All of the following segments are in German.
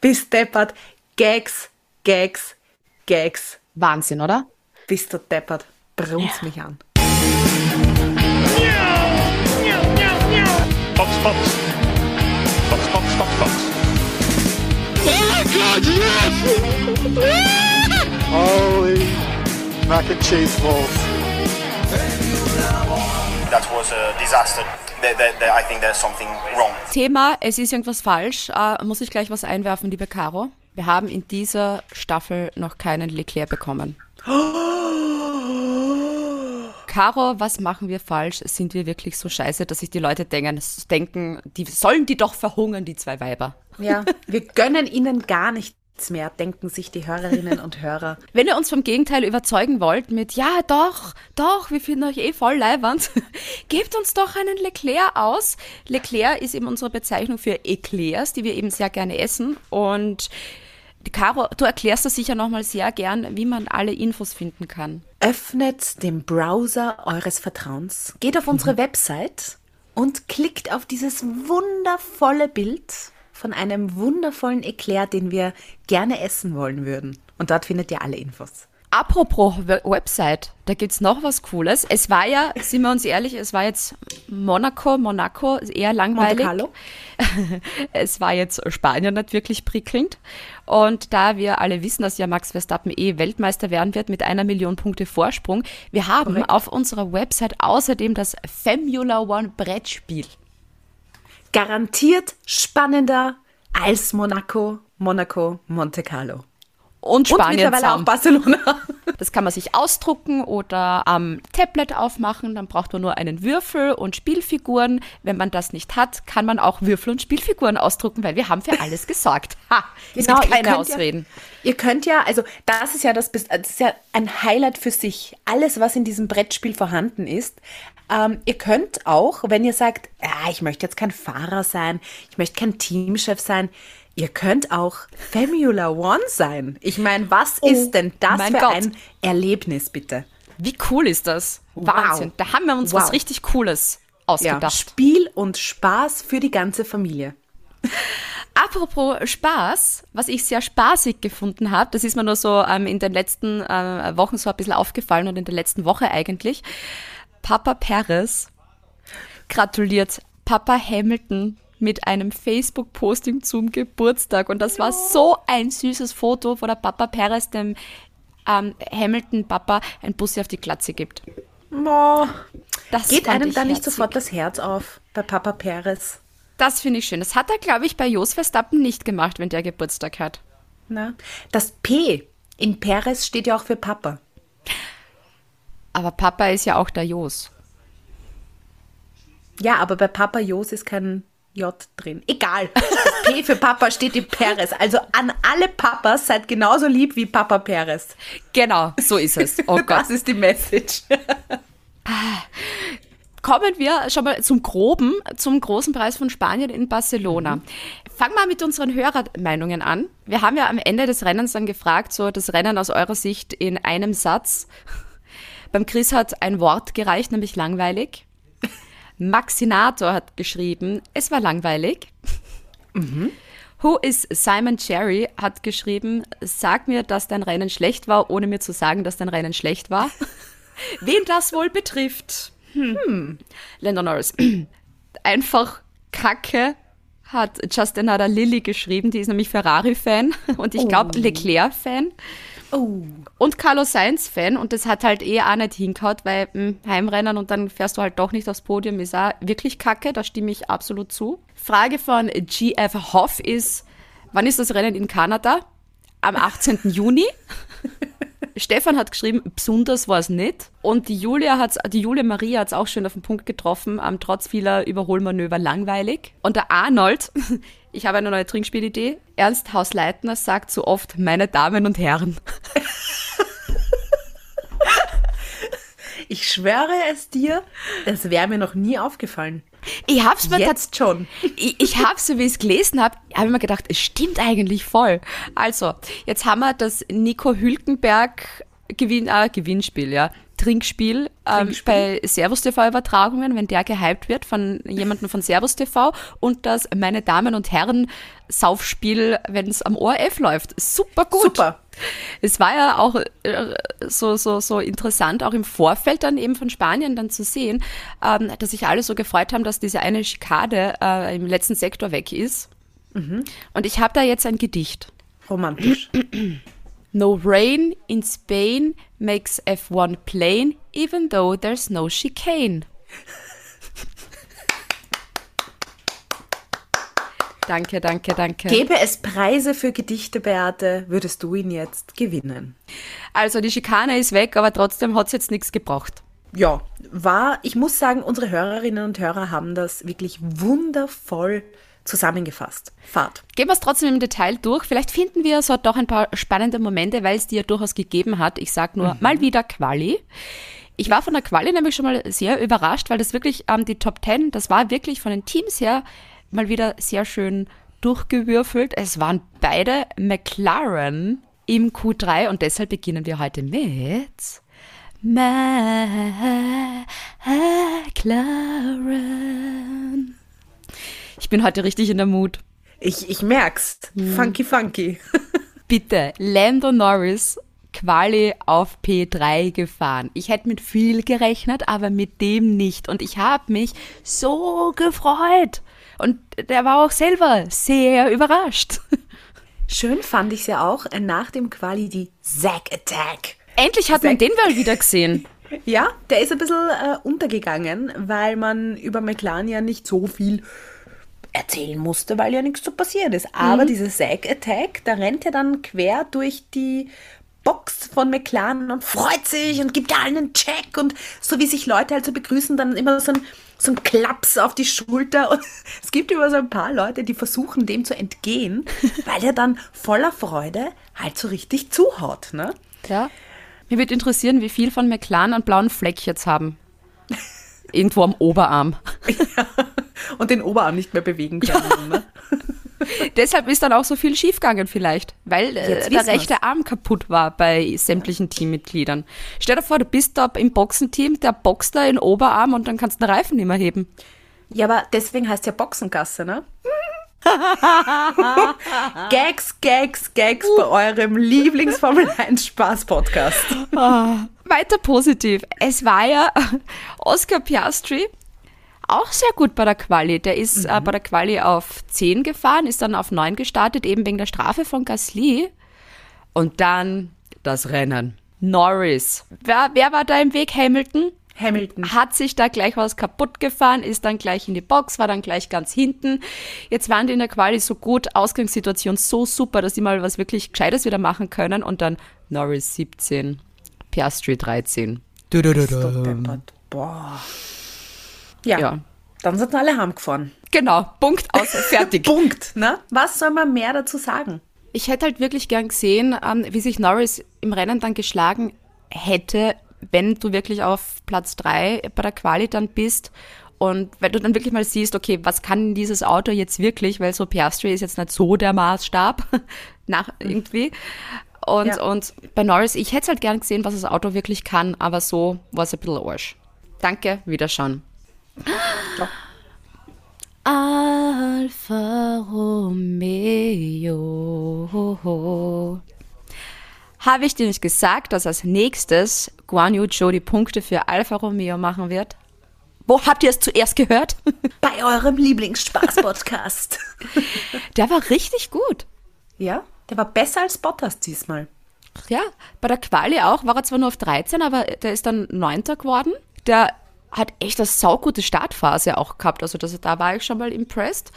Bist deppert. Gags, Gags, Gags. Wahnsinn, oder? Bist du deppert. Brunz ja. mich an. Box, Box. Box, Box, Box, Box. Oh my God, yes! Holy mac and cheese balls. Thema, es ist irgendwas falsch. Uh, muss ich gleich was einwerfen, liebe Caro? Wir haben in dieser Staffel noch keinen Leclerc bekommen. Caro, was machen wir falsch? Sind wir wirklich so scheiße, dass sich die Leute denken, denken, die sollen die doch verhungern, die zwei Weiber? Ja, wir gönnen ihnen gar nicht mehr, denken sich die Hörerinnen und Hörer. Wenn ihr uns vom Gegenteil überzeugen wollt mit, ja doch, doch, wir finden euch eh voll leiwand, gebt uns doch einen Leclerc aus. Leclerc ist eben unsere Bezeichnung für Eclairs, die wir eben sehr gerne essen und Caro, du erklärst das sicher nochmal sehr gern, wie man alle Infos finden kann. Öffnet den Browser eures Vertrauens, geht auf unsere mhm. Website und klickt auf dieses wundervolle Bild von einem wundervollen Eclair, den wir gerne essen wollen würden. Und dort findet ihr alle Infos. Apropos Website, da gibt es noch was Cooles. Es war ja, sind wir uns ehrlich, es war jetzt Monaco, Monaco, eher langweilig. es war jetzt Spanien nicht wirklich prickelnd. Und da wir alle wissen, dass ja Max Verstappen eh Weltmeister werden wird mit einer Million Punkte Vorsprung, wir haben Korrekt. auf unserer Website außerdem das Formula One Brettspiel garantiert spannender als Monaco, Monaco, Monte Carlo. Und Spanien. Und mittlerweile zusammen. auch Barcelona. Das kann man sich ausdrucken oder am Tablet aufmachen. Dann braucht man nur einen Würfel und Spielfiguren. Wenn man das nicht hat, kann man auch Würfel und Spielfiguren ausdrucken, weil wir haben für alles gesorgt. Ha, es genau, gibt keine Ausreden. Ja, ihr könnt ja, also das ist ja das, das ist ja ein Highlight für sich. Alles, was in diesem Brettspiel vorhanden ist, ähm, ihr könnt auch, wenn ihr sagt, ah, ich möchte jetzt kein Fahrer sein, ich möchte kein Teamchef sein, ihr könnt auch Formula One sein. Ich meine, was oh, ist denn das für Gott. ein Erlebnis, bitte? Wie cool ist das? Wow. Wahnsinn. Da haben wir uns wow. was richtig Cooles ausgedacht. Ja, Spiel und Spaß für die ganze Familie. Apropos Spaß, was ich sehr spaßig gefunden habe, das ist mir nur so ähm, in den letzten äh, Wochen so ein bisschen aufgefallen und in der letzten Woche eigentlich. Papa Perez gratuliert Papa Hamilton mit einem Facebook-Posting zum Geburtstag. Und das war so ein süßes Foto, wo der Papa Perez dem ähm, Hamilton-Papa ein Bussi auf die Glatze gibt. Das Geht einem da nicht sofort das Herz auf bei Papa Perez? Das finde ich schön. Das hat er, glaube ich, bei Jos Verstappen nicht gemacht, wenn der Geburtstag hat. Na, das P in Perez steht ja auch für Papa. Aber Papa ist ja auch der Jos. Ja, aber bei Papa Jos ist kein J drin. Egal. Das P für Papa steht in Perez. Also an alle Papas seid genauso lieb wie Papa Perez. Genau, so ist es. Oh Gott. Das ist die Message. Kommen wir schon mal zum Groben, zum großen Preis von Spanien in Barcelona. Mhm. Fangen wir mit unseren Hörermeinungen an. Wir haben ja am Ende des Rennens dann gefragt, so das Rennen aus eurer Sicht in einem Satz. Beim Chris hat ein Wort gereicht, nämlich langweilig. Maxinator hat geschrieben, es war langweilig. Mhm. Who is Simon Cherry hat geschrieben, sag mir, dass dein Rennen schlecht war, ohne mir zu sagen, dass dein Rennen schlecht war. Wen das wohl betrifft? Hm. hm. Landon Norris. Einfach Kacke hat Justin Another Lilly geschrieben, die ist nämlich Ferrari-Fan und ich glaube oh. Leclerc-Fan. Oh. Und Carlos Sainz-Fan und das hat halt eh auch nicht hingehaut, weil mh, hm, Heimrennen und dann fährst du halt doch nicht aufs Podium, ist auch wirklich kacke, da stimme ich absolut zu. Frage von GF Hoff ist, wann ist das Rennen in Kanada? Am 18. Juni. Stefan hat geschrieben, besonders war es nicht. Und die Julia hat's, die Julia Maria hat es auch schön auf den Punkt getroffen, ähm, trotz vieler Überholmanöver langweilig. Und der Arnold, ich habe eine neue Trinkspielidee. Ernst Hausleitner sagt so oft, meine Damen und Herren. Ich schwöre es dir, es wäre mir noch nie aufgefallen. Ich hab's mir jetzt schon. Ich, ich hab's, so wie ich es gelesen habe, habe ich mir gedacht, es stimmt eigentlich voll. Also, jetzt haben wir das Nico Hülkenberg Gewinn, äh, Gewinnspiel, ja. Trinkspiel. ähm, bei Servus TV-Übertragungen, wenn der gehypt wird von jemandem von Servus TV und das Meine Damen und Herren Saufspiel, wenn es am ORF läuft. Super gut. Super. Es war ja auch äh, so, so, so interessant, auch im Vorfeld dann eben von Spanien dann zu sehen, ähm, dass sich alle so gefreut haben, dass diese eine Schikade äh, im letzten Sektor weg ist. Und ich habe da jetzt ein Gedicht. Romantisch. No rain in Spain makes F1 plain, even though there's no chicane. danke, danke, danke. Gäbe es Preise für Gedichte, Beate, würdest du ihn jetzt gewinnen. Also die Schikane ist weg, aber trotzdem hat's jetzt nichts gebracht. Ja, war, ich muss sagen, unsere Hörerinnen und Hörer haben das wirklich wundervoll zusammengefasst. Fahrt. Gehen wir es trotzdem im Detail durch. Vielleicht finden wir so doch ein paar spannende Momente, weil es die ja durchaus gegeben hat. Ich sag nur mal wieder Quali. Ich war von der Quali nämlich schon mal sehr überrascht, weil das wirklich ähm, die Top 10, das war wirklich von den Teams her mal wieder sehr schön durchgewürfelt. Es waren beide McLaren im Q3 und deshalb beginnen wir heute mit McLaren. Ich bin heute richtig in der Mut. Ich, ich merk's. Funky, funky. Bitte, Lando Norris Quali auf P3 gefahren. Ich hätte mit viel gerechnet, aber mit dem nicht. Und ich habe mich so gefreut. Und der war auch selber sehr überrascht. Schön fand ich ja auch äh, nach dem Quali die Zack Attack. Endlich hat man Zack- den mal wieder gesehen. Ja, der ist ein bisschen äh, untergegangen, weil man über McLaren ja nicht so viel erzählen musste, weil ja nichts so passiert ist. Aber diese Zack Attack, da rennt er dann quer durch die Box von McLaren und freut sich und gibt allen einen Check und so wie sich Leute halt so begrüßen, dann immer so ein, so ein Klaps auf die Schulter und es gibt immer so ein paar Leute, die versuchen dem zu entgehen, weil er dann voller Freude halt so richtig zuhaut, ne? Ja. Mir würde interessieren, wie viel von McLaren einen blauen Fleck jetzt haben. Irgendwo am Oberarm. Und den Oberarm nicht mehr bewegen können, ne? Deshalb ist dann auch so viel schiefgegangen vielleicht, weil äh, der wissen wir's. rechte Arm kaputt war bei sämtlichen Teammitgliedern. Stell dir vor, du bist da im Boxenteam, der boxt da in Oberarm und dann kannst du den Reifen nicht mehr heben. Ja, aber deswegen heißt ja Boxengasse, ne? Gags, Gags, Gags bei eurem Lieblings-Formel 1 Spaß-Podcast. Weiter positiv. Es war ja Oscar Piastri auch sehr gut bei der Quali. Der ist äh, bei der Quali auf 10 gefahren, ist dann auf 9 gestartet, eben wegen der Strafe von Gasly. Und dann das Rennen. Norris. Wer, wer war da im Weg? Hamilton? Hamilton. hat sich da gleich was kaputt gefahren, ist dann gleich in die Box, war dann gleich ganz hinten. Jetzt waren die in der Quali so gut, Ausgangssituation so super, dass die mal was wirklich Gescheites wieder machen können und dann Norris 17, Piastri 13. Deppert. Boah. Ja, Ja. dann sind alle heimgefahren. Genau, Punkt aus, fertig. Punkt, ne? Was soll man mehr dazu sagen? Ich hätte halt wirklich gern gesehen, ähm, wie sich Norris im Rennen dann geschlagen hätte, wenn du wirklich auf Platz drei bei der Quali dann bist und wenn du dann wirklich mal siehst, okay, was kann dieses Auto jetzt wirklich, weil so Piastri ist jetzt nicht so der Maßstab nach irgendwie. Und, Ja. und bei Norris, ich hätte halt gern gesehen, was das Auto wirklich kann, aber so war es ein bisschen Arsch. Danke, Wiederschauen. Alfa Romeo. Habe ich dir nicht gesagt, dass als nächstes Guan Yu Zhou die Punkte für Alfa Romeo machen wird? Wo habt ihr es zuerst gehört? Bei eurem Lieblings-Spaß-Podcast. Der war richtig gut. ja, der war besser als Bottas diesmal. Ja, bei der Quali auch, war er zwar nur auf 13, aber der ist dann Neunter geworden. Der hat echt eine saugute Startphase auch gehabt. Also das, da war ich schon mal impressed.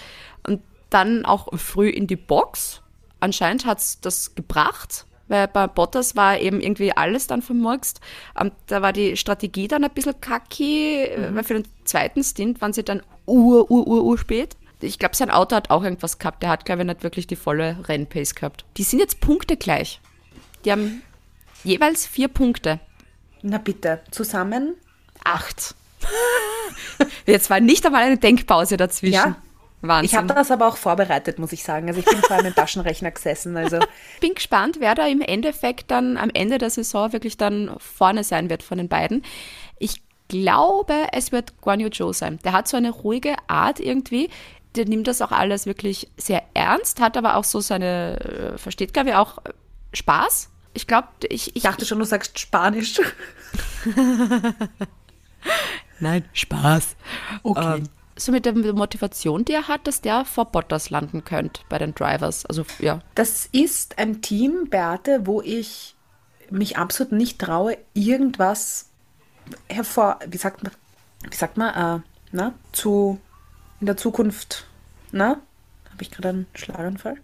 Und dann auch früh in die Box. Anscheinend hat's das gebracht, weil bei Bottas war eben irgendwie alles dann vermurkst. Ähm, da war die Strategie dann ein bisschen kacki, äh, weil für den zweiten Stint waren sie dann ur, ur, ur, ur spät. Ich glaube, sein Auto hat auch irgendwas gehabt. Der hat, glaube ich, nicht wirklich die volle Rennpace gehabt. Die sind jetzt Punkte gleich. Die haben jeweils vier Punkte. Na bitte, zusammen? Acht. Jetzt war nicht einmal eine Denkpause dazwischen. Ja. Wahnsinn. Ich habe das aber auch vorbereitet, muss ich sagen. Also ich bin vor einem Taschenrechner gesessen. Also bin gespannt, wer da im Endeffekt dann am Ende der Saison wirklich dann vorne sein wird von den beiden. Ich glaube, es wird Guan Yu Zhou sein. Der hat so eine ruhige Art irgendwie. Der nimmt das auch alles wirklich sehr ernst, hat aber auch so seine, äh, versteht glaube ich auch äh, Spaß. Ich glaube, ich, ich, Ich dachte schon, du sagst Spanisch. Nein, Spaß. Okay. Ähm, so mit der Motivation, die er hat, dass der vor Bottas landen könnte bei den Drivers. Also ja, Das ist ein Team, Beate, wo ich mich absolut nicht traue, irgendwas hervor, wie sagt man, wie sagt man, äh, na, zu, in der Zukunft, na, habe ich gerade einen Schlaganfall?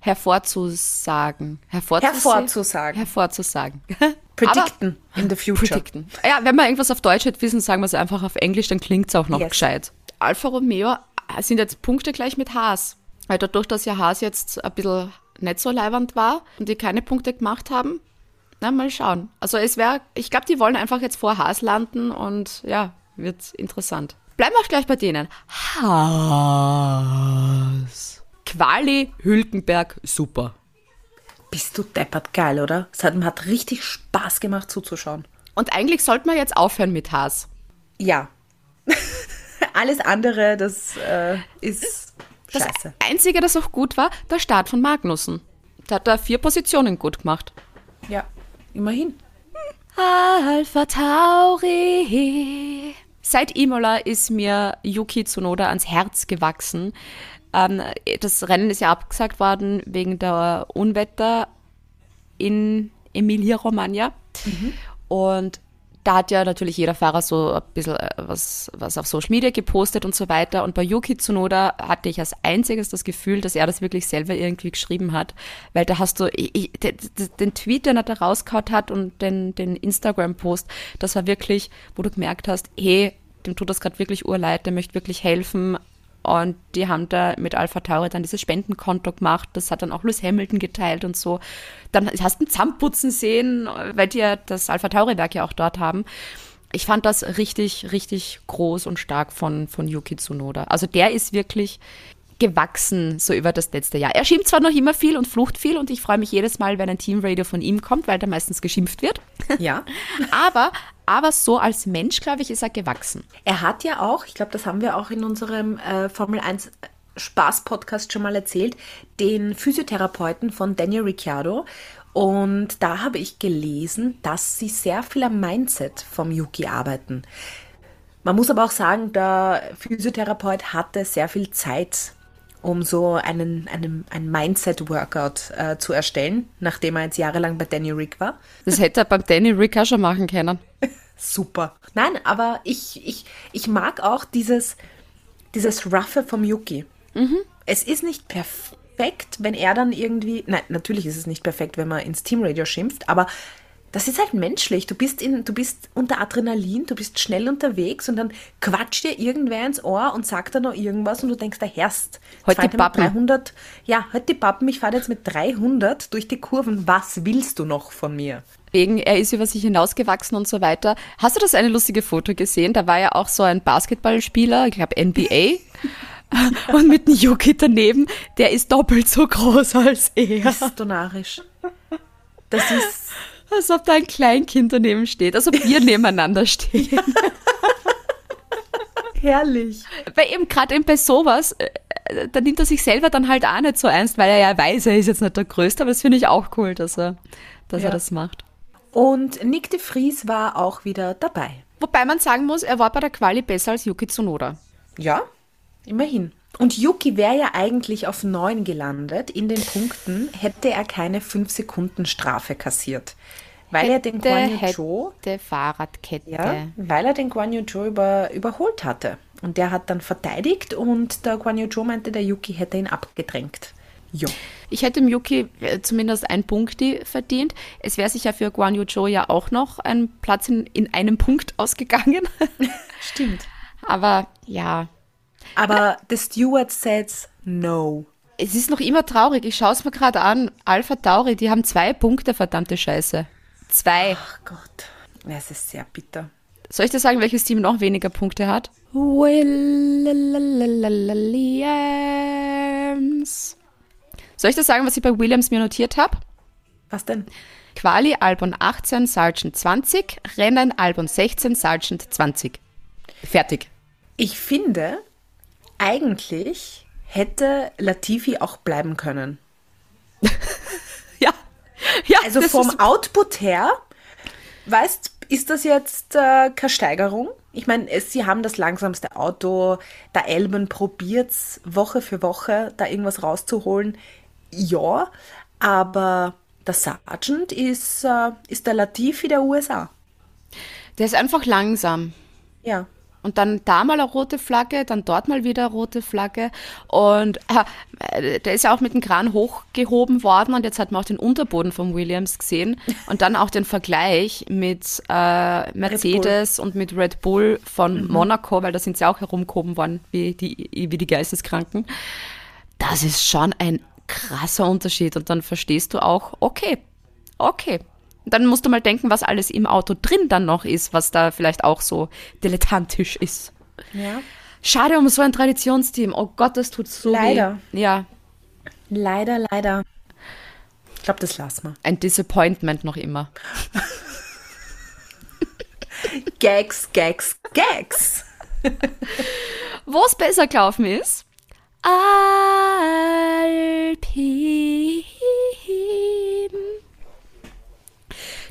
Hervorzusagen. Hervorzusehen- Hervorzusagen. Hervorzusagen. Predicten in the future. Predicten. Ja, wenn wir irgendwas auf Deutsch hätte wissen, sagen wir es einfach auf Englisch, dann klingt es auch noch Yes. gescheit. Alfa Romeo sind jetzt Punkte gleich mit Haas. Weil dadurch, dass ja Haas jetzt ein bisschen nicht so leiwand war und die keine Punkte gemacht haben, na, mal schauen. Also es wäre, ich glaube, die wollen einfach jetzt vor Haas landen und ja, wird interessant. Bleiben wir auch gleich bei denen. Haas. Quali, Hülkenberg, super. Bist du deppert geil, oder? Es hat, hat richtig Spaß gemacht zuzuschauen. Und eigentlich sollten wir jetzt aufhören mit Haas. Ja. Alles andere, das äh, ist Das scheiße. Einzige, das auch gut war, der Start von Magnussen. Da hat er vier Positionen gut gemacht. Ja, immerhin. Alpha Tauri. Seit Imola ist mir Yuki Tsunoda ans Herz gewachsen. Ähm, das Rennen ist ja abgesagt worden wegen der Unwetter in Emilia-Romagna. Und da hat ja natürlich jeder Fahrer so ein bisschen äh, was, was auf Social Media gepostet und so weiter. Und bei Yuki Tsunoda hatte ich als einziges das Gefühl, dass er das wirklich selber irgendwie geschrieben hat. Weil da hast du, ich, den, den Tweet, den er da rausgehauen hat und den, den Instagram-Post, das war wirklich, wo du gemerkt hast, hey, dem tut das gerade wirklich urleid, der möchte wirklich helfen. Und die haben da mit Alpha Tauri dann dieses Spendenkonto gemacht. Das hat dann auch Lewis Hamilton geteilt und so. Dann hast du einen Zahnputzen sehen, weil die ja das Alpha Tauri-Werk ja auch dort haben. Ich fand das richtig, richtig groß und stark von, von Yuki Tsunoda. Also der ist wirklich gewachsen so über das letzte Jahr. Er schimpft zwar noch immer viel und flucht viel und ich freue mich jedes Mal, wenn ein Teamradio von ihm kommt, weil da meistens geschimpft wird. Ja. Aber, aber so als Mensch, glaube ich, ist er gewachsen. Er hat ja auch, ich glaube, das haben wir auch in unserem äh, Formel 1 Spaß-Podcast schon mal erzählt, den Physiotherapeuten von Daniel Ricciardo. Und da habe ich gelesen, dass sie sehr viel am Mindset vom Yuki arbeiten. Man muss aber auch sagen, der Physiotherapeut hatte sehr viel Zeit, um so einen, einen, ein Mindset-Workout äh, zu erstellen, nachdem er jetzt jahrelang bei Daniel Rick war. Das hätte er beim Danny Rick auch schon machen können. Super. Nein, aber ich, ich, ich mag auch dieses, dieses Ruffe vom Yuki. Es ist nicht perfekt, wenn er dann irgendwie. Nein, natürlich ist es nicht perfekt, wenn man ins Teamradio schimpft, aber das ist halt menschlich. Du bist, in, du bist unter Adrenalin, du bist schnell unterwegs und dann quatscht dir irgendwer ins Ohr und sagt dann noch irgendwas und du denkst, da herrst. Halt die Pappen. 300, ja, halt die Pappen, ich fahre jetzt mit 300 durch die Kurven. Was willst du noch von mir? Wegen, er ist über sich hinausgewachsen und so weiter. Hast du das eine lustige Foto gesehen? Da war ja auch so ein Basketballspieler, ich glaube NBA. und mit einem Yuki daneben, der ist doppelt so groß als er. Bist du narrisch? Das ist. Als ob da ein Kleinkind daneben steht, als ob wir nebeneinander stehen. Herrlich. Weil eben gerade eben bei sowas, äh, äh, da nimmt er sich selber dann halt auch nicht so ernst, weil er ja weiß, er ist jetzt nicht der Größte, aber das finde ich auch cool, dass er, dass Ja. er das macht. Und Nick de Vries war auch wieder dabei. Wobei man sagen muss, er war bei der Quali besser als Yuki Tsunoda. Ja, immerhin. Und Yuki wäre ja eigentlich auf 9 gelandet. In den Punkten hätte er keine 5 Sekunden Strafe kassiert. Weil er den Guan Yu Zhou, hätte Fahrradkette. ja, weil er den Guan Yu Zhou über, überholt hatte. Und der hat dann verteidigt und der Guan Yu Zhou meinte, der Yuki hätte ihn abgedrängt. Jo. Ich hätte dem Yuki äh, zumindest ein Punkti verdient. Es wäre sicher für Guan Yu Zhou ja auch noch ein Platz in, in einem Punkt ausgegangen. Stimmt. Aber ja, Aber the steward says no. es ist noch immer traurig. Ich schaue es mir gerade an. Alpha Tauri, die haben zwei Punkte, verdammte Scheiße. Zwei. Ach Gott. Es ist sehr bitter. Soll ich dir sagen, welches Team noch weniger Punkte hat? Williams. Soll ich dir sagen, was ich bei Williams mir notiert habe? Was denn? Quali Albon 18, Sargent 20, Rennen Albon 16, Sargent 20. Fertig. Ich finde, eigentlich hätte Latifi auch bleiben können. Ja. ja Also vom ist- Output her, weißt, ist das jetzt äh, keine Steigerung? Ich meine, sie haben das langsamste Auto, der Elben probiert's Woche für Woche, da irgendwas rauszuholen. Ja, aber der Sargent ist, äh, ist der Latifi der USA. Der ist einfach langsam. Ja. Und dann da mal eine rote Flagge, dann dort mal wieder eine rote Flagge. Und äh, der ist ja auch mit dem Kran hochgehoben worden und jetzt hat man auch den Unterboden von Williams gesehen und dann auch den Vergleich mit äh, Mercedes und mit Red Bull von Monaco, weil da sind sie auch herumgehoben worden wie die, wie die Geisteskranken. Das ist schon ein krasser Unterschied und dann verstehst du auch, okay, okay. Und dann musst du mal denken, was alles im Auto drin dann noch ist, was da vielleicht auch so dilettantisch ist. Ja. Schade um so ein Traditionsteam. Oh Gott, das tut so Leider. weh. Ja, Leider, leider. Ich glaube, das lassen wir. ein Disappointment noch immer. Gags, Gags, Gags. Wo es besser gelaufen ist? Alpin.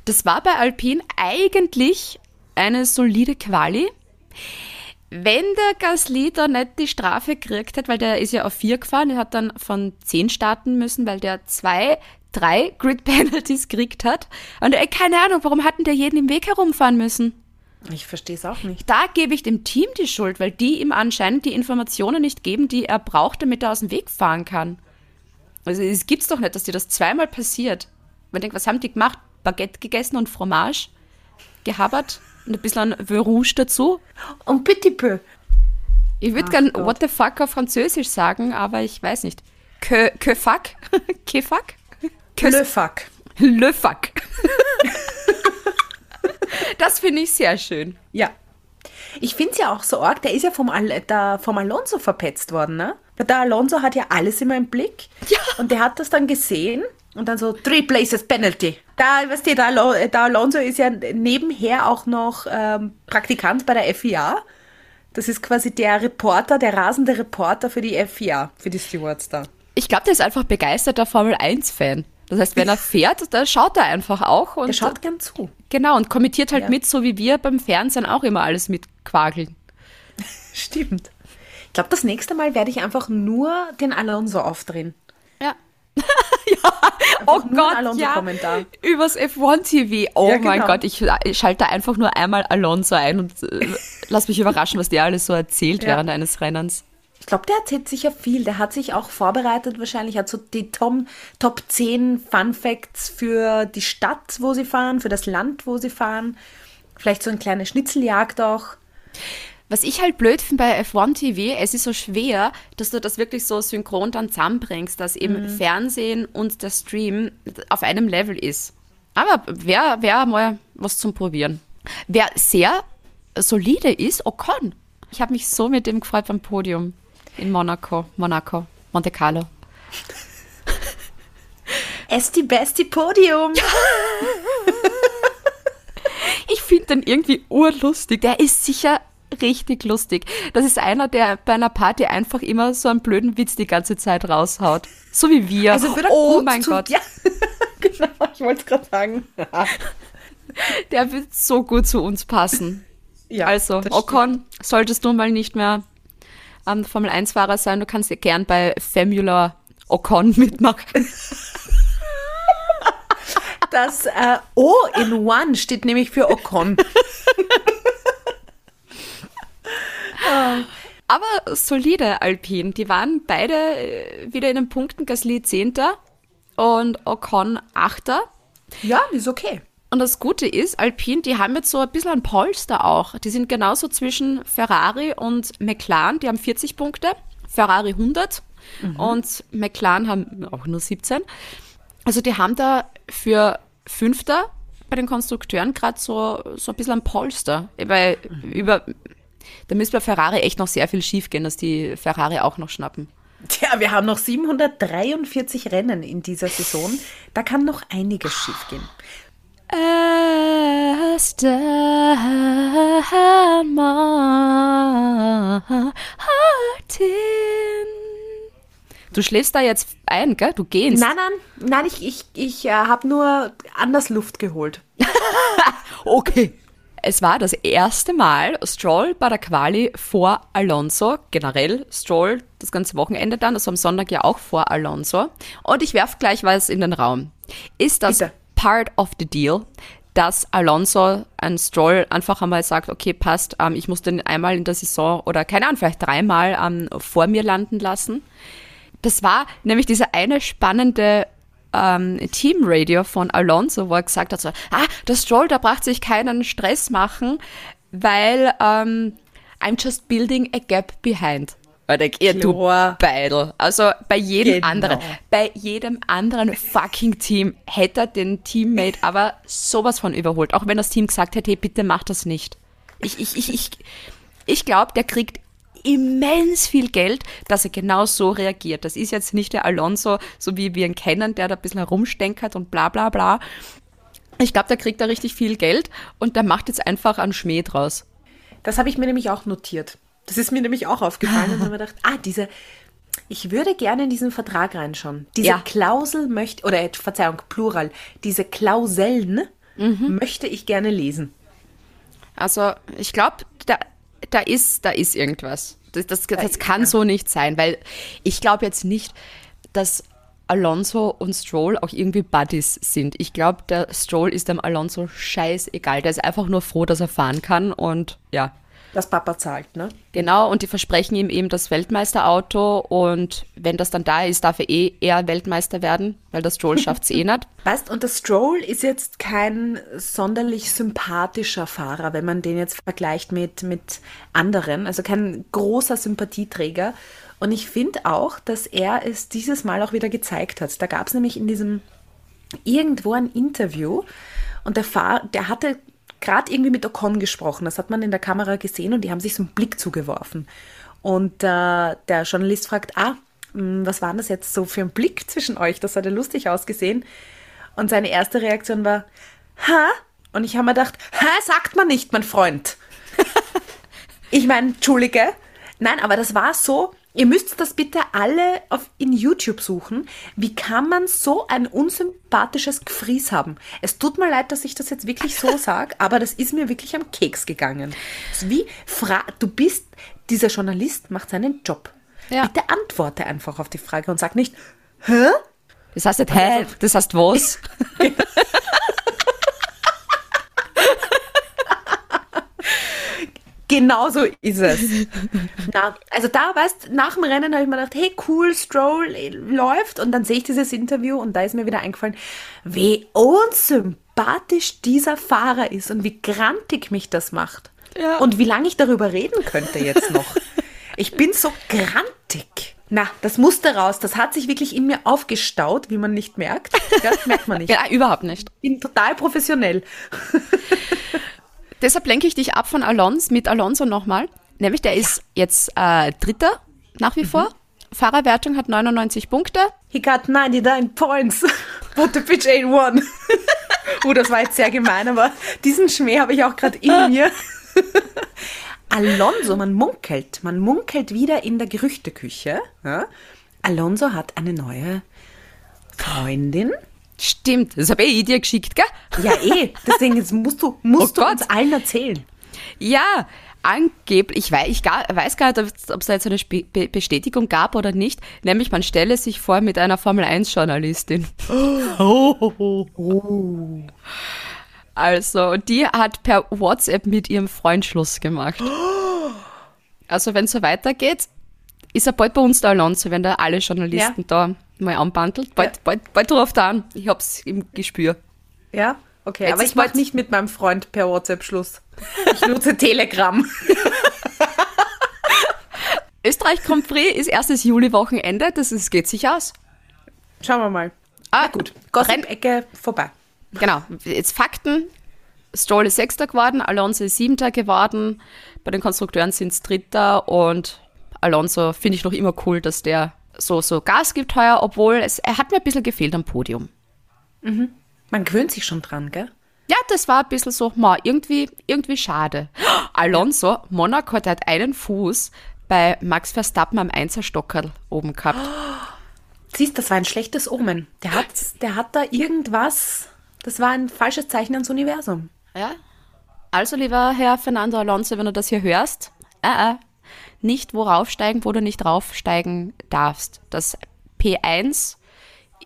Das war bei Alpin eigentlich eine solide Quali. Wenn der Gasly da nicht die Strafe gekriegt hat, weil der ist ja auf vier gefahren, der hat dann von zehn starten müssen, weil der zwei, drei Grid Penalties gekriegt hat. Und ey, keine Ahnung, warum hatten der jeden im Weg herumfahren müssen? Ich verstehe es auch nicht. da gebe ich dem Team die Schuld, weil die ihm anscheinend die Informationen nicht geben, die er braucht, damit er aus dem Weg fahren kann. Also es gibt's doch nicht, dass dir das zweimal passiert. Man denkt, was haben die gemacht? Baguette gegessen und Fromage gehabert und ein bisschen Vin Rouge dazu. Und petit peu. Ich würde gern What the fuck auf Französisch sagen, aber ich weiß nicht. Que, que fuck? que fuck? Que Le fuck. Le fuck. das finde ich sehr schön. Ja. Ich finde es ja auch so arg, der ist ja vom, Al der, vom Alonso verpetzt worden, ne? Der Alonso hat ja alles immer im Blick. Ja. Und der hat das dann gesehen und dann so, three places penalty. Da, weißt du, der, Alo der Alonso ist ja nebenher auch noch ähm, Praktikant bei der FIA. Das ist quasi der Reporter, der rasende Reporter für die FIA, für die Stewards da. Ich glaube, der ist einfach begeisterter Formel 1-Fan. Das heißt, wenn er fährt, da schaut er einfach auch. Und Der schaut gern zu. Genau, und kommentiert halt Ja. mit, so wie wir beim Fernsehen auch immer alles mitquageln. Stimmt. Ich glaube, das nächste Mal werde ich einfach nur den Alonso aufdrehen. Ja. ja, oh Gott, ja. Alonso-Kommentar. Übers F1-TV. Oh Ja, mein genau. Gott, ich, ich schalte einfach nur einmal Alonso ein und äh, lass mich überraschen, was der alles so erzählt Ja. während eines Rennens. Ich glaube, der erzählt sicher viel. Der hat sich auch vorbereitet wahrscheinlich, hat so die Tom, Top 10 Fun Facts für die Stadt, wo sie fahren, für das Land, wo sie fahren. Vielleicht so eine kleine Schnitzeljagd auch. Was ich halt blöd finde bei F1 TV, es ist so schwer, dass du das wirklich so synchron dann zusammenbringst, dass eben Fernsehen und der Stream auf einem Level ist. Aber wer, wer mal was zum Probieren. Wer sehr solide ist, Ocon. Ich habe mich so mit dem gefreut beim Podium in Monaco, Monaco, Monte Carlo. Esti Besti Podium. Ich finde den irgendwie urlustig. Der ist sicher richtig lustig. Das ist einer, der bei einer Party einfach immer so einen blöden Witz die ganze Zeit raushaut. So wie wir. Also würde er oh mein Gott, Ja, genau, ich wollte es gerade sagen. der wird so gut zu uns passen. Ja, Also, Ocon, solltest du mal nicht mehr ähm, Formel-1-Fahrer sein, du kannst ja gern bei Formula Ocon mitmachen. Das äh, O in One steht nämlich für Ocon. Aber solide Alpin. Die waren beide äh, wieder in den Punkten. Gasly 10. und Ocon 8. Ja, ist okay. Und das Gute ist, Alpine, die haben jetzt so ein bisschen ein Polster auch. Die sind genauso zwischen Ferrari und McLaren. Die haben 40 Punkte, Ferrari 100 und McLaren haben auch nur 17. Also die haben da für Fünfter bei den Konstrukteuren gerade so, so ein bisschen ein Polster. Weil über, da müsste bei Ferrari echt noch sehr viel schief gehen, dass die Ferrari auch noch schnappen. Tja, wir haben noch 743 Rennen in dieser Saison. Da kann noch einiges schiefgehen. Aston Martin. Du schläfst da jetzt ein, gell? Du gehst. Nein, nein, nein, ich, ich, ich äh, habe nur anders Luft geholt. Okay. Es war das erste Mal Stroll bei der Quali vor Alonso. Generell Stroll das ganze Wochenende dann, also am Sonntag ja auch vor Alonso. Und ich werfe gleich was in den Raum. Ist das Bitte. part of the deal, dass Alonso ein Stroll einfach einmal sagt, okay, passt, ähm, ich muss den einmal in der Saison oder keine Ahnung, vielleicht dreimal ähm, vor mir landen lassen? Das war nämlich dieser eine spannende ähm, Teamradio von Alonso, wo er gesagt hat, so, ah, der Stroll, da braucht sich keinen Stress machen, weil ähm, I'm just building a gap behind. Ihr, du. Beidel. Also bei jedem Genau. anderen, bei jedem anderen fucking Team hätte er den Teammate aber sowas von überholt. Auch wenn das Team gesagt hätte, hey, bitte mach das nicht. Ich, ich, ich, ich, ich glaube, der kriegt immens viel Geld, dass er genau so reagiert. Das ist jetzt nicht der Alonso, so wie wir ihn kennen, der da ein bisschen herumstenkert und bla bla bla. Ich glaube, der kriegt da richtig viel Geld und der macht jetzt einfach einen Schmäh draus. Das habe ich mir nämlich auch notiert. Das ist mir nämlich auch aufgefallen und habe mir gedacht, ah, diese, ich würde gerne in diesen Vertrag reinschauen. Diese Ja. Klausel möchte, oder äh, Verzeihung, Plural, diese Klauseln Mhm. möchte ich gerne lesen. Also ich glaube, da, ist, da ist irgendwas. Das, das, das kann so nicht sein, weil ich glaube jetzt nicht, dass Alonso und Stroll auch irgendwie Buddies sind. Ich glaube, der Stroll ist dem Alonso scheißegal. Der ist einfach nur froh, dass er fahren kann und ja. Das Papa zahlt, ne? Genau, und die versprechen ihm eben das Weltmeisterauto und wenn das dann da ist, darf er eh eher Weltmeister werden, weil der Stroll schafft es eh nicht. Weißt, und der Stroll ist jetzt kein sonderlich sympathischer Fahrer, wenn man den jetzt vergleicht mit, mit anderen. Also kein großer Sympathieträger. Und ich finde auch, dass er es dieses Mal auch wieder gezeigt hat. Da gab es nämlich in diesem irgendwo ein Interview und der Fahr der hatte gerade irgendwie mit Ocon gesprochen. Das hat man in der Kamera gesehen und die haben sich so einen Blick zugeworfen. Und äh, der Journalist fragt, ah, mh, was war das jetzt so für ein Blick zwischen euch? Das hat ja lustig ausgesehen. Und seine erste Reaktion war, ha? Und ich habe mir gedacht, ha, sagt man nicht, mein Freund. ich meine, Entschuldige. Nein, aber das war so, ihr müsst das bitte alle auf, in YouTube suchen. Wie kann man so ein unsympathisches Gefries haben? Es tut mir leid, dass ich das jetzt wirklich so sage, aber das ist mir wirklich am Keks gegangen. Wie, fra du bist, dieser Journalist macht seinen Job. Ja. Bitte antworte einfach auf die Frage und sag nicht, hä? Das heißt nicht, hä? Das heißt was? Genau so ist es. Na, also da, weißt nach dem Rennen habe ich mir gedacht, hey, cool, Stroll äh, läuft. Und dann sehe ich dieses Interview und da ist mir wieder eingefallen, wie unsympathisch dieser Fahrer ist und wie grantig mich das macht. Ja. Und wie lange ich darüber reden könnte jetzt noch. Ich bin so grantig. Na, das musste raus. Das hat sich wirklich in mir aufgestaut, wie man nicht merkt. Das merkt man nicht. Ja, überhaupt nicht. Ich bin total professionell. Deshalb lenke ich dich ab von Alonso mit Alonso nochmal. Nämlich der ist jetzt äh, Dritter nach wie vor. Fahrerwertung hat 99 Punkte. He got 99 points, but the bitch ain't won. oh, das war jetzt sehr gemein, aber diesen Schmäh habe ich auch gerade in mir. Alonso, man munkelt, man munkelt wieder in der Gerüchteküche. Ja? Alonso hat eine neue Freundin. Stimmt, das habe ich dir geschickt, gell? Ja, eh. Deswegen jetzt musst du, musst Oh du Gott. uns allen erzählen. Ja, angeblich, ich weiß, ich gar, weiß gar nicht, ob es da jetzt eine Spe Be Bestätigung gab oder nicht. Nämlich, man stelle sich vor mit einer Formel-1-Journalistin. Also, die hat per WhatsApp mit ihrem Freund Schluss gemacht. Also, wenn es so weitergeht, ist er bald bei uns der Alonso, wenn da alle Journalisten da mal anbandelt. Bald, Ja. bald, bald ruft er an. Ich hab's im Gespür. Ja, okay. Jetzt aber ich mache bald- nicht mit meinem Freund per WhatsApp Schluss. Ich nutze Telegram. Österreich Grand Prix ist erstes Juli-Wochenende, das ist, geht sich aus. Schauen wir mal. Ah, Gut, Renn, Gossip-Ecke vorbei. genau, jetzt Fakten. Stroll ist Sechster geworden, Alonso ist Siebter geworden, bei den Konstrukteuren sind es Dritter und Alonso finde ich noch immer cool, dass der so, so Gas gibt heuer, obwohl es, er hat mir ein bisschen gefehlt am Podium. Man gewöhnt sich schon dran, gell? Ja, das war ein bisschen so, ma, irgendwie, irgendwie schade. Alonso, Monaco, der hat einen Fuß bei Max Verstappen am Einserstockerl oben gehabt. Siehst, das war ein schlechtes Omen. Der hat, der hat da irgendwas. Das war ein falsches Zeichen ans Universum. Ja. Also, lieber Herr Fernando Alonso, wenn du das hier hörst, äh, äh, nicht wo raufsteigen, wo du nicht raufsteigen darfst. Das P1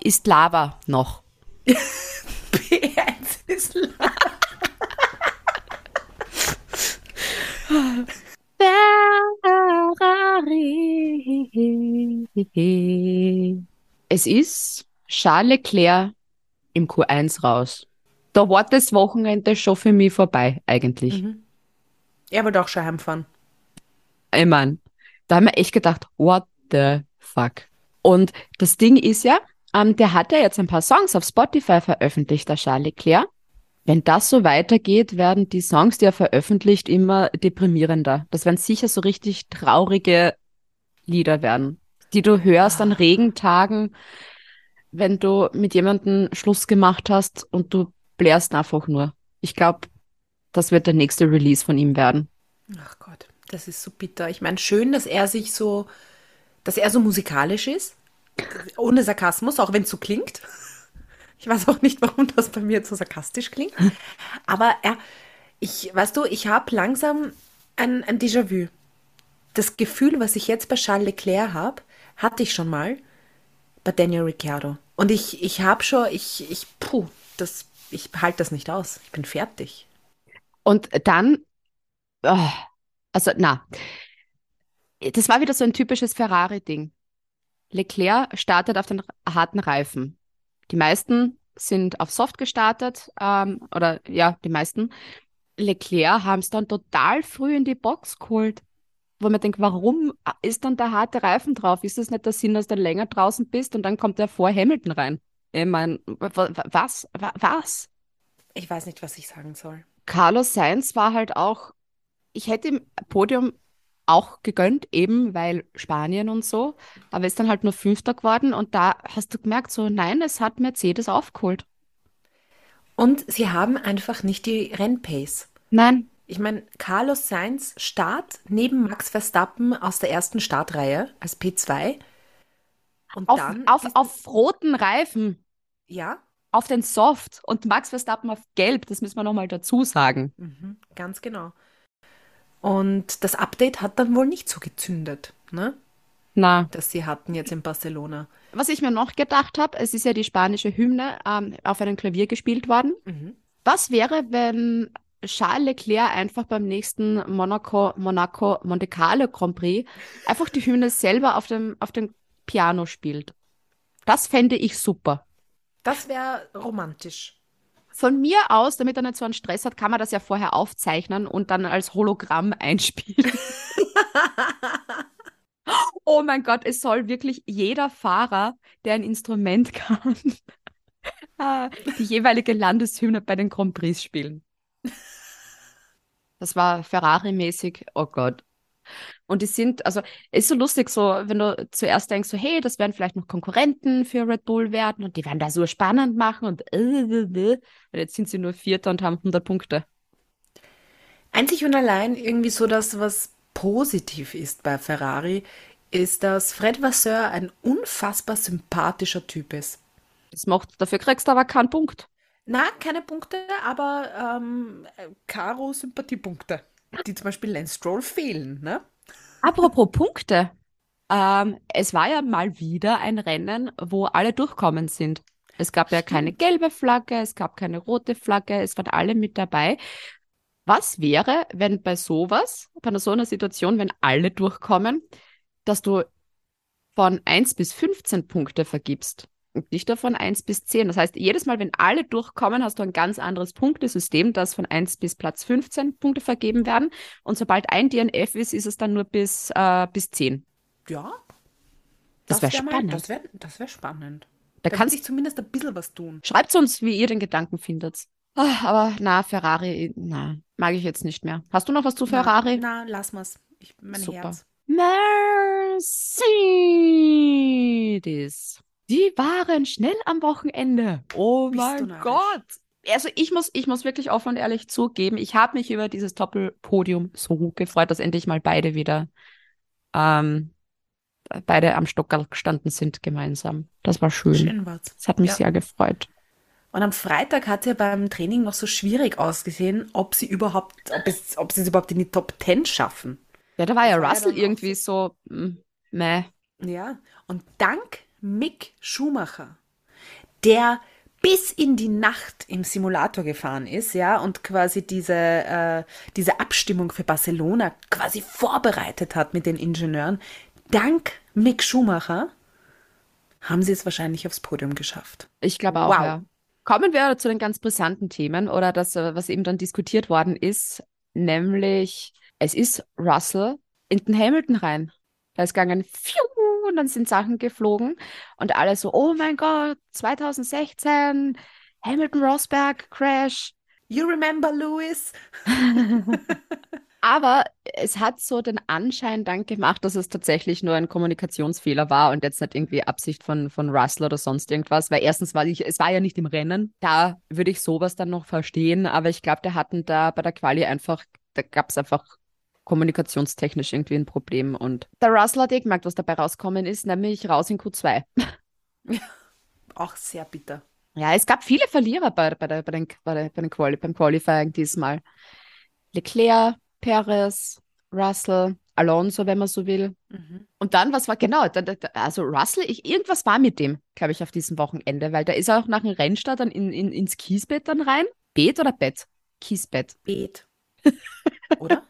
ist Lava noch. P1 ist la- Ferrari. Es ist Charles Leclerc im Q1 raus. Da war das Wochenende schon für mich vorbei, eigentlich. Er wollte auch schon heimfahren. Ich mein, da haben wir echt gedacht, what the fuck? Und das Ding ist ja, ähm, der hat ja jetzt ein paar Songs auf Spotify veröffentlicht, der Charles Leclerc. Wenn das so weitergeht, werden die Songs, die er veröffentlicht, immer deprimierender. Das werden sicher so richtig traurige Lieder werden, die du hörst an Regentagen, wenn du mit jemandem Schluss gemacht hast und du blärst einfach nur. Ich glaube, das wird der nächste Release von ihm werden. Ach Gott, das ist so bitter. Ich meine, schön, dass er sich so, dass er so musikalisch ist. Ohne Sarkasmus, auch wenn es so klingt. Ich weiß auch nicht, warum das bei mir jetzt so sarkastisch klingt. Aber er, ich, weißt du, ich habe langsam ein, ein Déjà-vu. Das Gefühl, was ich jetzt bei Charles Leclerc habe, hatte ich schon mal bei Daniel Ricciardo. Und ich, ich habe schon, ich, ich, puh, das, ich halte das nicht aus. Ich bin fertig. Und dann, oh, also na, das war wieder so ein typisches Ferrari-Ding. Leclerc startet auf den harten Reifen. Die meisten sind auf Soft gestartet, ähm, oder ja, die meisten. Leclerc haben es dann total früh in die Box geholt, wo man denkt, warum ist dann der harte Reifen drauf? Ist das nicht der Sinn, dass du länger draußen bist und dann kommt er vor Hamilton rein? Ich meine, was, Wa- was? Ich weiß nicht, was ich sagen soll. Carlos Sainz war halt auch, ich hätte ihm Podium auch gegönnt, eben weil Spanien und so, aber ist dann halt nur Fünfter geworden und da hast du gemerkt, so nein, es hat Mercedes aufgeholt. Und sie haben einfach nicht die Rennpace. Nein, Ich meine, Carlos Sainz Start neben Max Verstappen aus der ersten Startreihe als P2. Und auf, dann, auf, auf roten Reifen, ja, auf den Soft und Max Verstappen auf gelb, das müssen wir nochmal dazu sagen. mhm, ganz genau. Und das Update hat dann wohl nicht so gezündet, ne? Na, Das sie hatten jetzt in Barcelona. was ich mir noch gedacht habe, es ist ja die spanische Hymne ähm, auf einem Klavier gespielt worden. Mhm. Was wäre, wenn Charles Leclerc einfach beim nächsten Monaco, Monaco Monte Carlo Grand Prix einfach die Hymne selber auf dem, auf dem Piano spielt? Das fände ich super. Das wäre romantisch. Von mir aus, damit er nicht so einen Stress hat, kann man das ja vorher aufzeichnen und dann als Hologramm einspielen. oh mein Gott, es soll wirklich jeder Fahrer, der ein Instrument kann, äh, die jeweilige Landeshymne bei den Grand Prix spielen. Das war Ferrari-mäßig, oh Gott. Und die sind, also, es ist so lustig, so, wenn du zuerst denkst, so, hey, das werden vielleicht noch Konkurrenten für Red Bull werden und die werden da so spannend machen und, äh, äh, äh. Und jetzt sind sie nur Vierter und haben 100 Punkte. Einzig und allein irgendwie so das, was positiv ist bei Ferrari, ist, dass Fred Vasseur ein unfassbar sympathischer Typ ist. Das macht, dafür kriegst du aber keinen Punkt. Na, keine Punkte, aber ähm, Karo Sympathiepunkte, die zum Beispiel Lance Stroll fehlen, ne? Apropos Punkte. Ähm, es war ja mal wieder ein Rennen, wo alle durchkommen sind. Es gab ja keine gelbe Flagge, es gab keine rote Flagge, es waren alle mit dabei. Was wäre, wenn bei sowas, bei so einer Situation, wenn alle durchkommen, dass du von 1 bis 15 Punkte vergibst nur von 1 bis 10? Das heißt, jedes Mal, wenn alle durchkommen, hast du ein ganz anderes Punktesystem, das von 1 bis Platz 15 Punkte vergeben werden. Und sobald ein DNF ist, ist es dann nur bis, äh, bis 10. Ja. Das wär wär mal- spannend. Das wäre das wär spannend. Da Da kann kannst sich zumindest ein bisschen was tun. Schreibt uns, wie ihr den Gedanken findet. Ah, aber na, Ferrari, na, mag ich jetzt nicht mehr. Hast du noch was zu Ferrari? Na, na lass mal's. Ich, mein Super. Herz. Mercedes. Die waren schnell am Wochenende. Oh Bist mein? Gott. Also ich muss, ich muss wirklich offen und ehrlich zugeben, ich habe mich über dieses Doppelpodium so gefreut, dass endlich mal beide wieder ähm, beide am Stockerl gestanden sind gemeinsam. Das war schön. Schön war's. Das hat mich Ja. sehr gefreut. Und am Freitag hat ja beim Training noch so schwierig ausgesehen, ob sie überhaupt, ob, es, ob sie es überhaupt in die Top 10 schaffen. Ja, da war ja war Russell auch irgendwie so, mm, meh. Ja, und dank Mick Schumacher, der bis in die Nacht im Simulator gefahren ist, ja, und quasi diese, äh, diese Abstimmung für Barcelona quasi vorbereitet hat mit den Ingenieuren, dank Mick Schumacher haben sie es wahrscheinlich aufs Podium geschafft. Ich glaube auch, Wow. ja. Kommen wir zu den ganz brisanten Themen oder das, äh, was eben dann diskutiert worden ist, nämlich es ist Russell in den Hamilton rein. Da ist gegangen, und dann sind Sachen geflogen und alle so, oh mein Gott, 2016, Hamilton Rosberg Crash. You remember Lewis? Aber es hat so den Anschein dann gemacht, dass es tatsächlich nur ein Kommunikationsfehler war und jetzt nicht irgendwie Absicht von, von Russell oder sonst irgendwas. Weil erstens war ich, es war ja nicht im Rennen. Da würde ich sowas dann noch verstehen. Aber ich glaube, der hatten da bei der Quali einfach, da gab es einfach kommunikationstechnisch irgendwie ein Problem. Und der Russell hat eh gemerkt, was dabei rauskommen ist, nämlich raus in Q2. Auch sehr bitter. Ja, es gab viele Verlierer bei, bei, der, bei, den, bei, der, bei den Quali, beim Qualifying diesmal. Leclerc, Perez, Russell, Alonso, wenn man so will. Und dann, was war genau, da, da, also Russell, ich, irgendwas war mit dem, glaube ich, auf diesem Wochenende, weil da ist er auch nach dem Rennstart dann in, in, ins Kiesbett dann rein. Bett oder Bett? Kiesbett. Bet. Oder?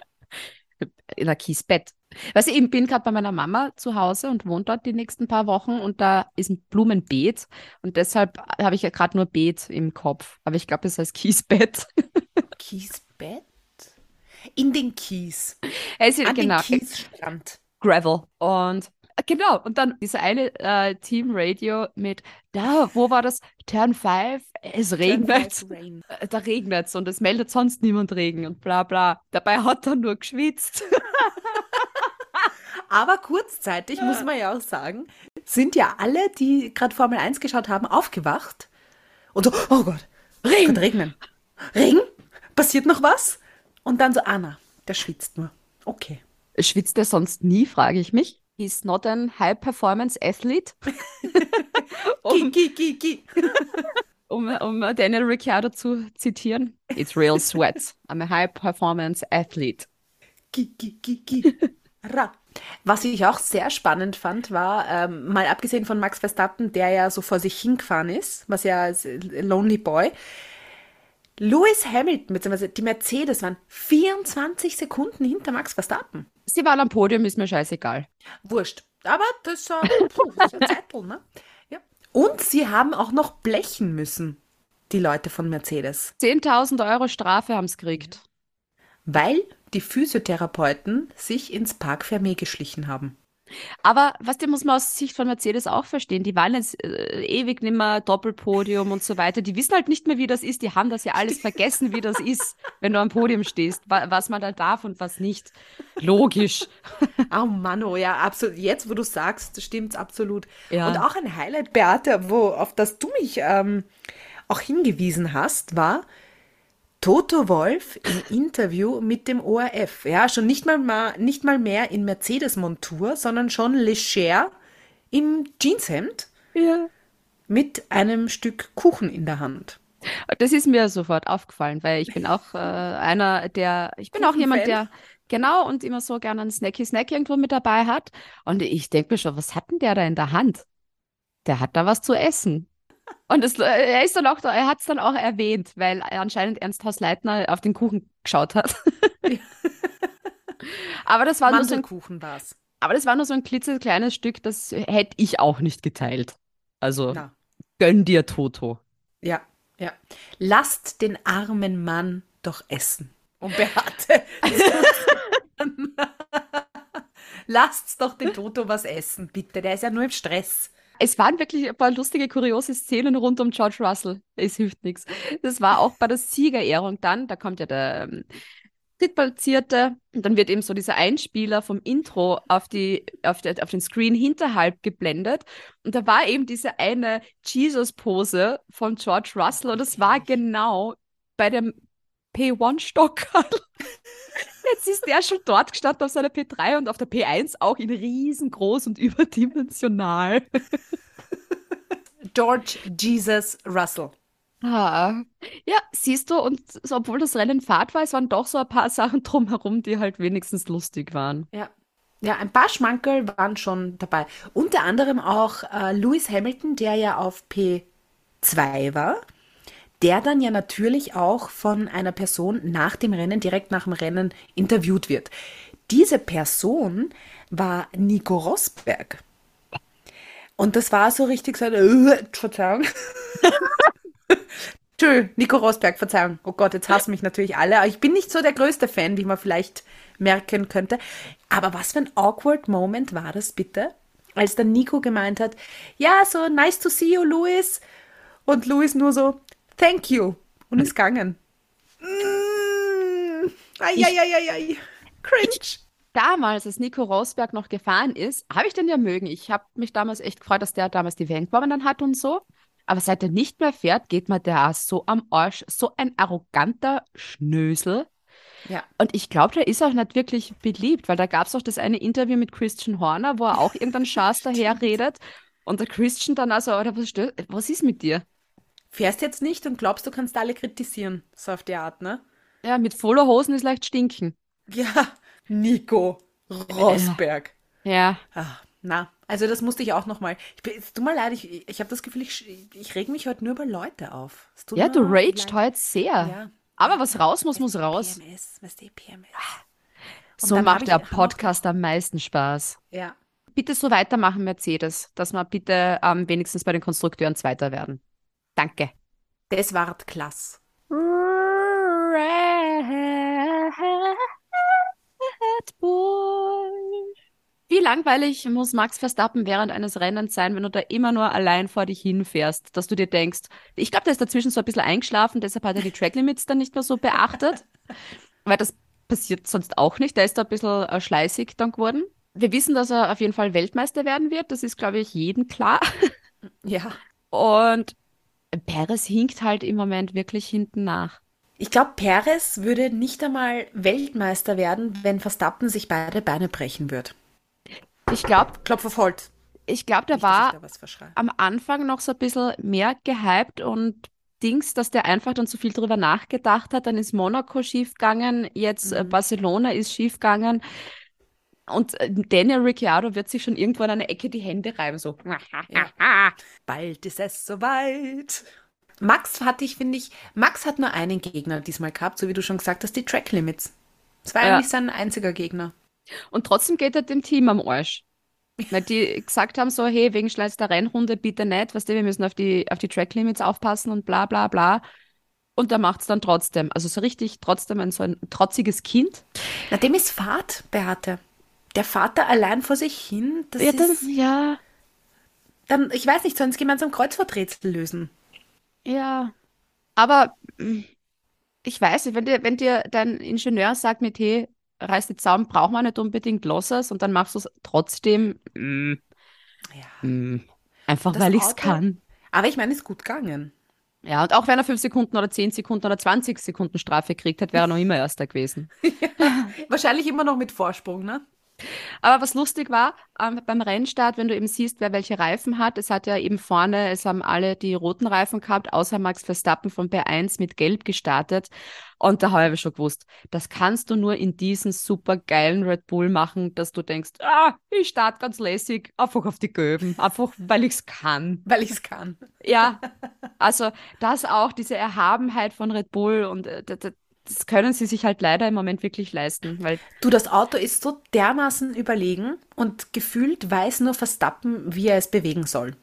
In der Kiesbett. Weißt du, ich bin gerade bei meiner Mama zu Hause und wohne dort die nächsten paar Wochen und da ist ein Blumenbeet und deshalb habe ich ja gerade nur Beet im Kopf. Aber ich glaube, es heißt Kiesbett. Kiesbett? In den Kies. Es ist, An genau, den Kiesstrand. Gravel. Und genau, und dann diese eine äh, Team Radio mit, da, wo war das? Turn 5, es regnet. Rain. Äh, Da regnet es und es meldet sonst niemand Regen und bla bla. Dabei hat er nur geschwitzt. Aber kurzzeitig, muss man ja auch sagen, sind ja alle, die gerade Formel 1 geschaut haben, aufgewacht und so, oh Gott, Regen. Kann regnen. Regen? Passiert noch was? Und dann so, Anna, der schwitzt nur. Okay. Schwitzt er sonst nie, frage ich mich. He's not an high-performance-athlete. um, Gi, gi, gi, um, um Daniel Ricciardo zu zitieren. It's real sweat. I'm a gi, gi. Ra. Was ich auch sehr spannend fand, war, ähm, mal abgesehen von Max Verstappen, der ja so vor sich hingefahren ist, was ja als Lonely Boy, Lewis Hamilton, beziehungsweise die Mercedes waren 24 Sekunden hinter Max Verstappen. Sie waren am Podium, ist mir scheißegal. Wurscht. Aber das, äh, puh, das ist ein Zettel, ne? Ja. Und sie haben auch noch blechen müssen, die Leute von Mercedes, 10.000 Euro Strafe haben sie gekriegt. weil die Physiotherapeuten sich ins Park Fermé geschlichen haben. Aber was die muss man aus Sicht von Mercedes auch verstehen. Die waren jetzt äh, ewig nimmer Doppelpodium und so weiter. Die wissen halt nicht mehr, wie das ist. Die haben das ja alles vergessen, wie das ist, wenn du am Podium stehst, wa was man da darf und was nicht. Logisch. Oh Mann, oh ja, absolut. Jetzt, wo du sagst, stimmt's absolut. Ja. Und auch ein Highlight, Beate, wo, auf das du mich ähm, auch hingewiesen hast, war Toto Wolf im Interview mit dem ORF. Ja, schon nicht mal, mal, nicht mal mehr in Mercedes-Montur, sondern schon leger im Jeanshemd Ja. mit einem Stück Kuchen in der Hand. Das ist mir sofort aufgefallen, weil ich bin auch äh, einer, der, ich bin auch jemand, der genau und immer so gerne einen Snacky Snack irgendwo mit dabei hat. Und ich denke mir schon, was hat denn der da in der Hand? Der hat da was zu essen. Und es, er ist dann auch, da- er hat es dann auch erwähnt, weil anscheinend Ernst Haus Leitner auf den Kuchen geschaut hat. Aber das war nur so ein, Mandelkuchen war's. aber das war nur so ein klitzekleines Stück, das hätte ich auch nicht geteilt. Also Na, gönn dir, Toto. ja, ja. Lasst den armen Mann doch essen. Und Beate. Lasst doch den Toto was essen, bitte. Der ist ja nur im Stress. Es waren wirklich ein paar lustige, kuriose Szenen rund um George Russell. Es hilft nichts. Das war auch bei der Siegerehrung dann, da kommt ja der ähm. Und dann wird eben so dieser Einspieler vom Intro auf, die, auf, der, auf den Screen hinterhalb geblendet. Und da war eben diese eine Jesus-Pose von George Russell und das war genau bei dem P1-Stockerl. Jetzt ist der schon dort gestanden auf seiner P3 und auf der P1 auch in riesengroß und überdimensional. George Jesus Russell. Ah. Ja, siehst du, und so, obwohl das Rennen Fahrt war, es waren doch so ein paar Sachen drumherum, die halt wenigstens lustig waren. Ja. Ja, ein paar Schmankerl waren schon dabei. Unter anderem auch äh, Lewis Hamilton, der ja auf P2 war, der dann ja natürlich auch von einer Person nach dem Rennen, direkt nach dem Rennen interviewt wird. Diese Person war Nico Rosberg. Und das war so richtig so, äh, Verzeihung. Tschö, Nico Rosberg, Verzeihung. Oh Gott, jetzt hassen mich natürlich alle. Ich bin nicht so der größte Fan, wie man vielleicht merken könnte. Aber was für ein awkward Moment war das bitte? Als dann Nico gemeint hat, ja, so nice to see you, Louis. Und Louis nur so, thank you. Und ist gegangen. Mm, ai. Cringe. Damals, als Nico Rosberg noch gefahren ist, habe ich den ja mögen. Ich habe mich damals echt gefreut, dass der damals die WM gewonnen hat und so. Aber seit er nicht mehr fährt, geht mir der so am Arsch. So ein arroganter Schnösel. Ja. Und ich glaube, der ist auch nicht wirklich beliebt, weil da gab es auch das eine Interview mit Christian Horner, wo er auch irgendeinen Schaß daherredet. Und der Christian dann also, oder was, stö- was ist mit dir? Fährst jetzt nicht und glaubst, du kannst alle kritisieren. So auf die Art, ne? Ja, mit voller Hosen ist leicht stinken. Ja, Nico Rosberg. Ja. Ah, na, also das musste ich auch nochmal. Es tut mir leid, ich, ich habe das Gefühl, ich, ich reg mich heute nur über Leute auf. Ja, du raged heute sehr. Ja. Aber was raus muss, muss raus. PMS, was die PMS. So dann hab macht der Podcast am meisten Spaß. Ja. Bitte so weitermachen, Mercedes, dass wir bitte ähm, wenigstens bei den Konstrukteuren Zweiter werden. Danke. Das ward klasse. Red Bull. Wie langweilig muss Max Verstappen während eines Rennens sein, wenn du da immer nur allein vor dich hinfährst, dass du dir denkst, ich glaube, der ist dazwischen so ein bisschen eingeschlafen, deshalb hat er die Tracklimits dann nicht mehr so beachtet, weil das passiert sonst auch nicht. Der ist da ein bisschen äh, schleißig dann geworden. Wir wissen, dass er auf jeden Fall Weltmeister werden wird, das ist, glaube ich, jedem klar. Ja. Und Perez hinkt halt im Moment wirklich hinten nach. Ich glaube, Perez würde nicht einmal Weltmeister werden, wenn Verstappen sich beide Beine brechen wird. Ich glaube, Klopf auf Holz. ich glaube, der Nicht, war da am Anfang noch so ein bisschen mehr gehypt und Dings, dass der einfach dann zu viel drüber nachgedacht hat. Dann ist Monaco schiefgegangen, jetzt äh, Barcelona ist schiefgegangen. Und äh, Daniel Ricciardo wird sich schon irgendwo an einer Ecke die Hände reiben, so. Bald ist es soweit. Max hatte ich, finde ich, Max hat nur einen Gegner diesmal gehabt, so wie du schon gesagt hast, die Track Limits. Das war Ja. eigentlich sein einziger Gegner. Und trotzdem geht er dem Team am Arsch. Weil die gesagt haben so, hey, wegen Schleiß der Rennrunde bitte nicht, weißt du, wir müssen auf die, auf die Track-Limits aufpassen und bla bla bla. Und der macht es dann trotzdem. Also so richtig trotzdem ein so ein trotziges Kind. Na, dem ist Fahrt, Beate. Der Vater allein vor sich hin, das Ja, dann, ist, ja, dann, ich weiß nicht, sollen sie gemeinsam Kreuzworträtsel lösen? ja. Aber mm, ich weiß nicht, wenn dir, wenn dir dein Ingenieur sagt mit, hey, reiß die Zaun, braucht man nicht unbedingt Losses und dann machst du es trotzdem, mm, Ja. mm, einfach Das weil ich es kann. Aber ich meine, ist gut gegangen. Ja, und auch wenn er fünf Sekunden oder zehn Sekunden oder 20 Sekunden Strafe gekriegt hat, wäre er noch immer Erster gewesen. Wahrscheinlich immer noch mit Vorsprung, ne? Aber was lustig war, ähm, beim Rennstart, wenn du eben siehst, wer welche Reifen hat, es hat ja eben vorne, es haben alle die roten Reifen gehabt, außer Max Verstappen von P1 mit Gelb gestartet. Und da habe ich schon gewusst, das kannst du nur in diesen super geilen Red Bull machen, dass du denkst, ah, ich starte ganz lässig, einfach auf die Gelben, einfach weil ich es kann. Weil ich es kann. Ja, also das auch, diese Erhabenheit von Red Bull und äh, das können sie sich halt leider im Moment wirklich leisten, weil Du, das Auto ist so dermaßen überlegen und gefühlt weiß nur Verstappen, wie er es bewegen soll.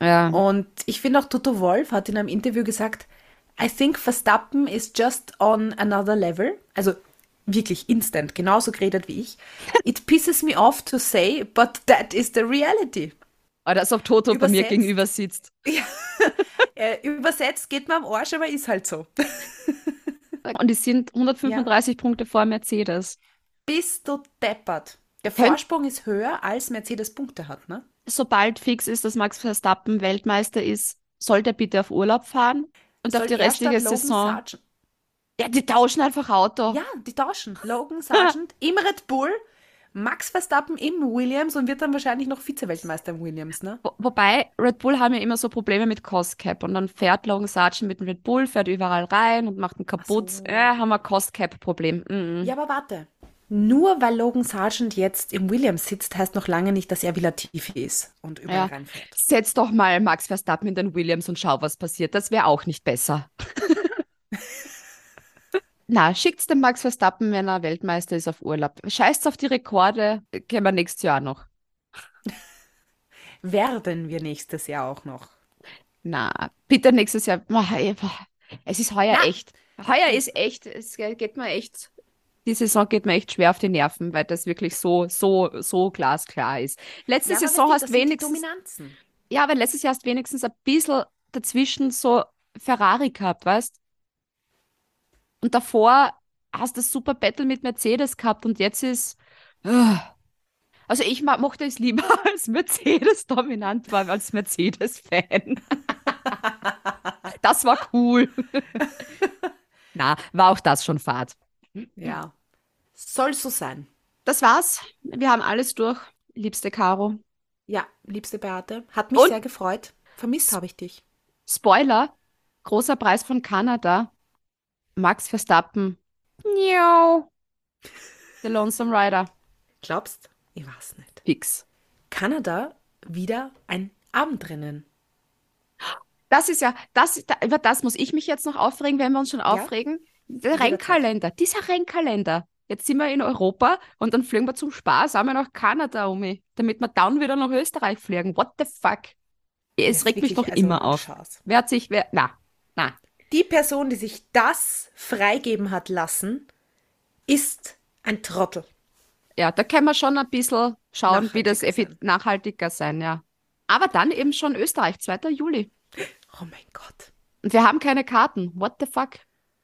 ja, Und ich finde auch Toto Wolf hat in einem Interview gesagt, I think Verstappen is just on another level. Also wirklich instant, genauso geredet wie ich. It pisses me off to say, but that is the reality. oder als ob Toto bei mir Übersetzt. gegenüber sitzt. Äh, übersetzt geht mir am Arsch, aber ist halt so. und die sind 135 Punkte vor Mercedes. Bist du deppert. Der Vorsprung ist höher, als Mercedes Punkte hat, ne? Sobald fix ist, dass Max Verstappen Weltmeister ist, soll der bitte auf Urlaub fahren und auf Soll die er restliche Saison. Sargent- Ja, die tauschen einfach Auto. Ja, die tauschen. Logan Sargent im Red Bull, Max Verstappen im Williams und wird dann wahrscheinlich noch Vize-Weltmeister im Williams, ne? Wo- Wobei, Red Bull haben ja immer so Probleme mit Cost Cap und dann fährt Logan Sargent mit dem Red Bull, fährt überall rein und macht ihn kaputt. so. Äh, haben wir Cost Cap Problem. Mhm. Ja, aber warte. Nur weil Logan Sargent jetzt im Williams sitzt, heißt noch lange nicht, dass er wieder tief ist und überall Ja. reinfährt. Setz doch mal Max Verstappen in den Williams und schau, was passiert. Das wäre auch nicht besser. Na, schickt's dem Max Verstappen, wenn er Weltmeister ist, auf Urlaub. Scheißt auf die Rekorde, können wir nächstes Jahr noch. Werden wir nächstes Jahr auch noch. Na, bitte nächstes Jahr. Es ist heuer Na. echt. Heuer ist echt, es geht mir echt, die Saison geht mir echt schwer auf die Nerven, weil das wirklich so, so, so glasklar ist. Letzte Ja, Saison weißt du, hast wenigstens, Dominanzen. ja, aber letztes Jahr hast wenigstens ein bisschen dazwischen so Ferrari gehabt, weißt? Und davor hast du das super Battle mit Mercedes gehabt und jetzt ist, ah. also ich mochte es lieber als Mercedes dominant war als Mercedes-Fan. Das war cool. Na, war auch das schon Fahrt. Ja. Soll so sein. Das war's. Wir haben alles durch, liebste Caro. Ja, liebste Beate, hat mich Und- sehr gefreut. Vermisst habe ich dich. Spoiler, großer Preis von Kanada. Max Verstappen. Miau. The Lonesome Rider. Glaubst? Ich weiß nicht. Fix. Kanada wieder ein Abendrennen. Das ist ja, das, da, über das muss ich mich jetzt noch aufregen, wenn wir uns schon aufregen. Der Jederzeit. Rennkalender, dieser Rennkalender. Jetzt sind wir in Europa und dann fliegen wir zum Spaß einmal nach Kanada um, damit wir dann wieder nach Österreich fliegen. What the fuck? Es regt mich doch also, immer auf. Wer hat sich, wer, na. Die Person, die sich das freigeben hat lassen, ist ein Trottel. Ja, da können wir schon ein bisschen schauen, wie das Nachhaltiger effi- nachhaltiger sein, ja. Aber dann eben schon Österreich, 2. Juli. Oh mein Gott. Und wir haben keine Karten. What the fuck?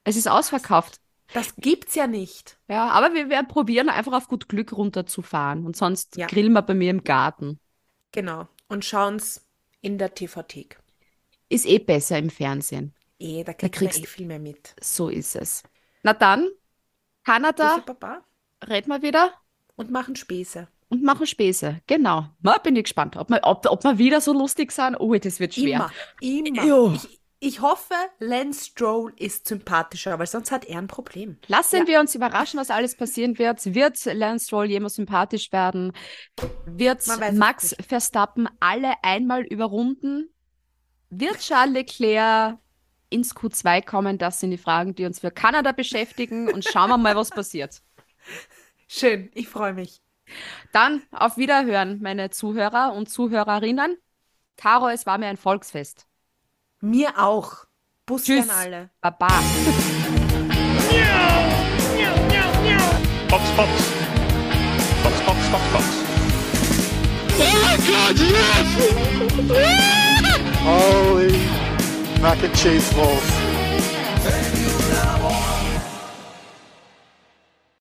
Es ist ausverkauft. Das gibt's ja nicht. Ja, aber wir werden probieren, einfach auf gut Glück runterzufahren. Und sonst Ja. grillen wir bei mir im Garten. Genau. Und schauen's in der TV-Thek. Ist eh besser im Fernsehen. Eh, da kriegt kriegst- man eh viel mehr mit. So ist es. Na dann, Kanada, reden wir wieder und machen Späße. und machen Späße. Genau. Na, bin ich gespannt, ob wir, ob, ob wir wieder so lustig sind. Oh, das wird schwer. Immer, immer. Ich, ich hoffe, Lance Stroll ist sympathischer, weil sonst hat er ein Problem. Lassen wir uns überraschen, was alles passieren wird. Wird Lance Stroll jemals sympathisch werden? Wird Max Verstappen alle einmal überrunden? Wird Charles Leclerc ins Q2 kommen? Das sind die Fragen, die uns für Kanada beschäftigen. Und schauen wir mal, was passiert. Schön, ich freue mich. Dann auf Wiederhören, meine Zuhörer und Zuhörerinnen. Caro, es war mir ein Volksfest. Mir auch. Bussi Tschüss. an alle. Baba. Box, Box. Box, Box, Box, Box. Oh my god, yes! Holy mac and cheese balls.